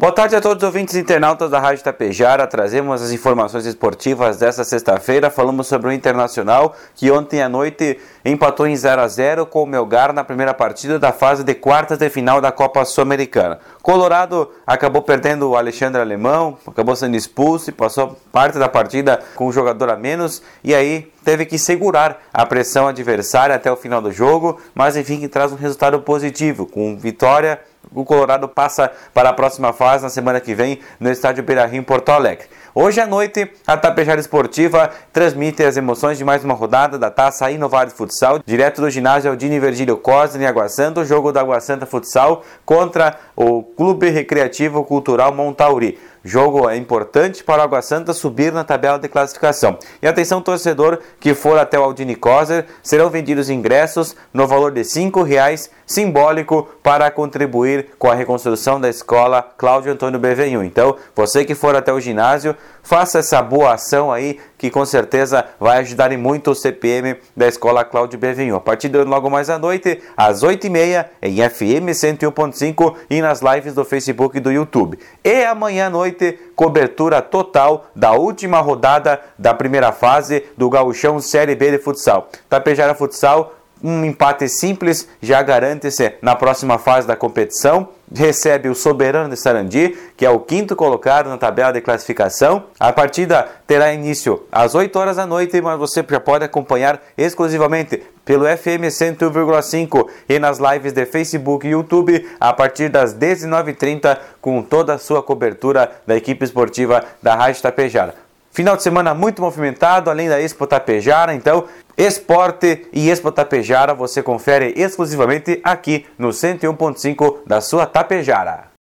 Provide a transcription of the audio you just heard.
Boa tarde a todos os ouvintes internautas da Rádio Tapejara. Trazemos as informações esportivas desta sexta-feira. Falamos sobre o Internacional, que ontem à noite empatou em 0 a 0 com o Melgar na primeira partida da fase de quartas de final da Copa Sul-Americana. Colorado acabou perdendo o Alexandre Alemão, acabou sendo expulso e passou parte da partida com um jogador a menos e aí teve que segurar a pressão adversária até o final do jogo, mas enfim que traz um resultado positivo, com vitória o Colorado passa para a próxima fase na semana que vem no estádio Beira-Rio em Porto Alegre. Hoje à noite, a Tapejara Esportiva transmite as emoções de mais uma rodada da Taça Inovar Futsal, direto do ginásio Aldine Virgílio Costa, em Água Santa, o jogo da Água Santa Futsal contra o Clube Recreativo Cultural Montauri. Jogo é importante para o Água Santa subir na tabela de classificação. E atenção, torcedor que for até o Aldini Coser, serão vendidos ingressos no valor de R$ reais, simbólico, para contribuir com a reconstrução da escola Cláudio Antônio BV1. Então, você que for até o ginásio, faça essa boa ação aí, que com certeza vai ajudar em muito o CPM da escola Cláudio BV1. A partir de logo mais à noite, às 8h30, em FM 101.5 e nas lives do Facebook e do YouTube. E amanhã à noite, cobertura total da última rodada da primeira fase do Gauchão Série B de futsal. Tapejara Futsal, um empate simples já garante-se na próxima fase da competição. Recebe o Soberano de Sarandi, que é o quinto colocado na tabela de classificação. A partida terá início às 8 horas da noite, mas você já pode acompanhar exclusivamente pelo FM 101,5 e nas lives de Facebook e YouTube a partir das 19h30 com toda a sua cobertura da equipe esportiva da Rádio Tapejara. Final de semana muito movimentado, além da Expo Tapejara, então Esporte e Expo Tapejara você confere exclusivamente aqui no 101.5 da sua Tapejara.